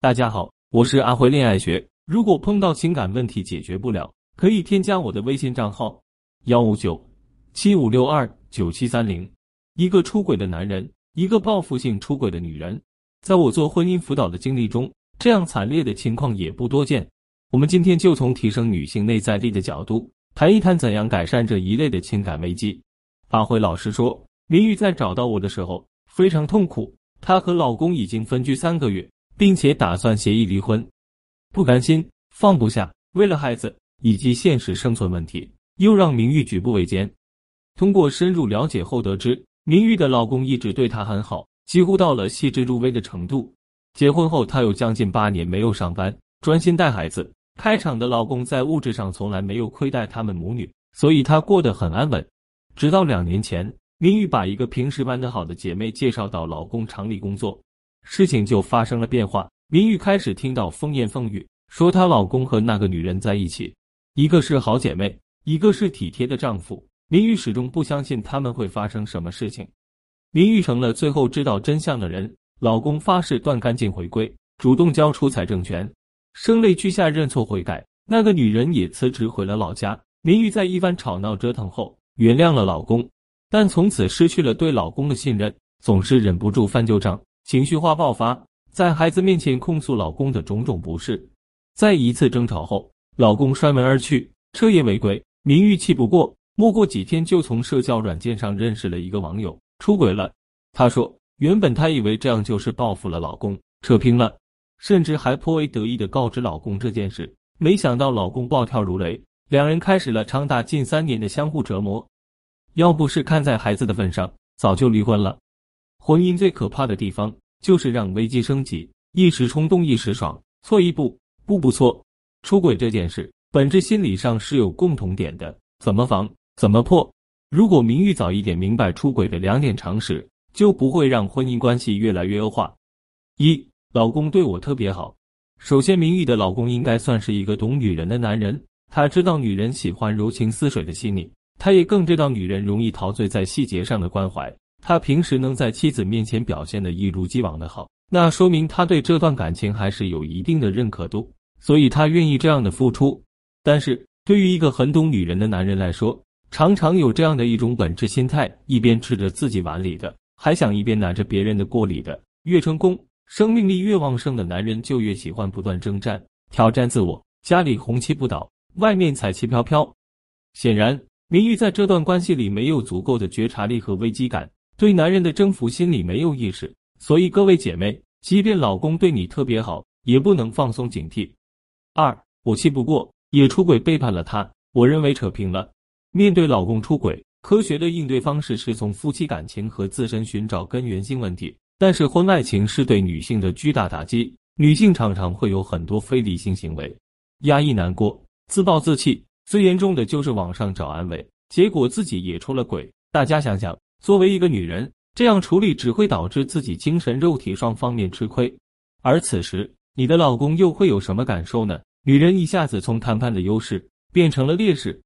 大家好，我是阿辉恋爱学。如果碰到情感问题解决不了，可以添加我的微信账号幺五九七五六二九七三零。一个出轨的男人，一个报复性出轨的女人，在我做婚姻辅导的经历中，这样惨烈的情况也不多见。我们今天就从提升女性内在力的角度，谈一谈怎样改善这一类的情感危机。阿辉老师说，林玉在找到我的时候非常痛苦，她和老公已经分居三个月。并且打算协议离婚，不甘心，放不下，为了孩子以及现实生存问题，又让明玉举步维艰。通过深入了解后得知，明玉的老公一直对她很好，几乎到了细致入微的程度。结婚后，她有将近八年没有上班，专心带孩子。开厂的老公在物质上从来没有亏待他们母女，所以她过得很安稳。直到两年前，明玉把一个平时玩得好的姐妹介绍到老公厂里工作。事情就发生了变化，明玉开始听到风言风语，说她老公和那个女人在一起，一个是好姐妹，一个是体贴的丈夫。明玉始终不相信他们会发生什么事情。明玉成了最后知道真相的人，老公发誓断干净回归，主动交出财政权，声泪俱下认错悔改。那个女人也辞职回了老家。明玉在一番吵闹折腾后原谅了老公，但从此失去了对老公的信任，总是忍不住翻旧账。情绪化爆发，在孩子面前控诉老公的种种不是。在一次争吵后，老公摔门而去，彻夜未归。明玉气不过，没过几天就从社交软件上认识了一个网友，出轨了。她说，原本她以为这样就是报复了老公，扯平了，甚至还颇为得意的告知老公这件事。没想到老公暴跳如雷，两人开始了长达近三年的相互折磨。要不是看在孩子的份上，早就离婚了。婚姻最可怕的地方就是让危机升级，一时冲动一时爽，错一步步步错。出轨这件事本质心理上是有共同点的，怎么防怎么破。如果明玉早一点明白出轨的两点常识，就不会让婚姻关系越来越恶化。一，老公对我特别好。首先，明玉的老公应该算是一个懂女人的男人，他知道女人喜欢柔情似水的细腻，他也更知道女人容易陶醉在细节上的关怀。他平时能在妻子面前表现的一如既往的好，那说明他对这段感情还是有一定的认可度，所以他愿意这样的付出。但是对于一个很懂女人的男人来说，常常有这样的一种本质心态：一边吃着自己碗里的，还想一边拿着别人的锅里的。越成功、生命力越旺盛的男人，就越喜欢不断征战、挑战自我。家里红旗不倒，外面彩旗飘飘。显然，明玉在这段关系里没有足够的觉察力和危机感。对男人的征服心理没有意识，所以各位姐妹，即便老公对你特别好，也不能放松警惕。二，我气不过，也出轨背叛了他，我认为扯平了。面对老公出轨，科学的应对方式是从夫妻感情和自身寻找根源性问题。但是婚外情是对女性的巨大打击，女性常常会有很多非理性行为，压抑难过，自暴自弃，最严重的就是网上找安慰，结果自己也出了轨。大家想想。作为一个女人，这样处理只会导致自己精神、肉体双方面吃亏。而此时，你的老公又会有什么感受呢？女人一下子从谈判的优势变成了劣势。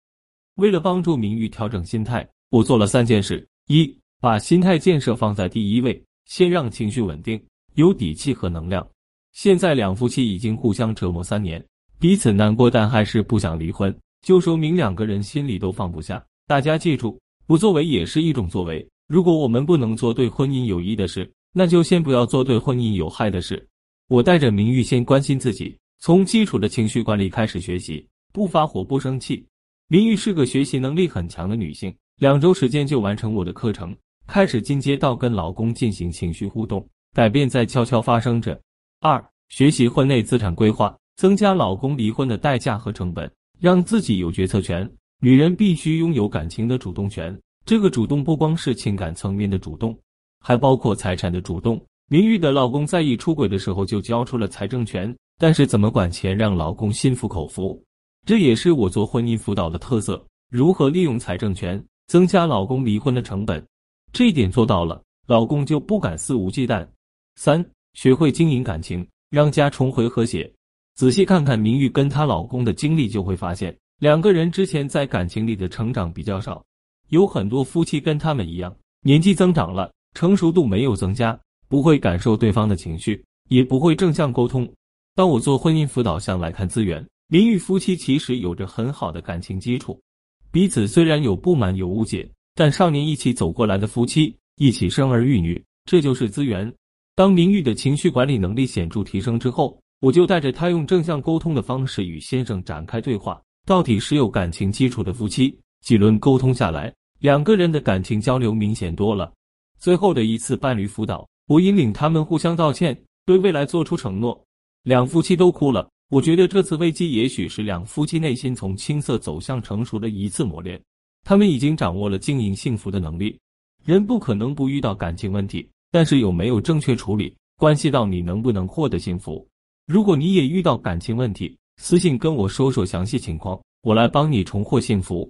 为了帮助明玉调整心态，我做了三件事：一，把心态建设放在第一位，先让情绪稳定、有底气和能量。现在两夫妻已经互相折磨三年，彼此难过，但还是不想离婚，就说明两个人心里都放不下。大家记住。不作为也是一种作为。如果我们不能做对婚姻有益的事，那就先不要做对婚姻有害的事。我带着明玉先关心自己，从基础的情绪管理开始学习，不发火，不生气。明玉是个学习能力很强的女性，两周时间就完成我的课程，开始进阶到跟老公进行情绪互动，改变在悄悄发生着。二、学习婚内资产规划，增加老公离婚的代价和成本，让自己有决策权。女人必须拥有感情的主动权，这个主动不光是情感层面的主动，还包括财产的主动。明玉的老公在意出轨的时候就交出了财政权，但是怎么管钱让老公心服口服，这也是我做婚姻辅导的特色。如何利用财政权增加老公离婚的成本，这一点做到了，老公就不敢肆无忌惮。三，学会经营感情，让家重回和谐。仔细看看明玉跟她老公的经历，就会发现。两个人之前在感情里的成长比较少，有很多夫妻跟他们一样，年纪增长了，成熟度没有增加，不会感受对方的情绪，也不会正向沟通，当我做婚姻辅导向来看资源，林玉夫妻其实有着很好的感情基础，彼此虽然有不满有误解，但少年一起走过来的夫妻，一起生儿育女，这就是资源。当林玉的情绪管理能力显著提升之后，我就带着他用正向沟通的方式与先生展开对话。到底是有感情基础的夫妻，几轮沟通下来，两个人的感情交流明显多了。最后的一次伴侣辅导，我引领他们互相道歉，对未来做出承诺。两夫妻都哭了。我觉得这次危机也许是两夫妻内心从青涩走向成熟的一次磨练。他们已经掌握了经营幸福的能力。人不可能不遇到感情问题。但是有没有正确处理，关系到你能不能获得幸福。如果你也遇到感情问题，私信跟我说说详细情况，我来帮你重获幸福。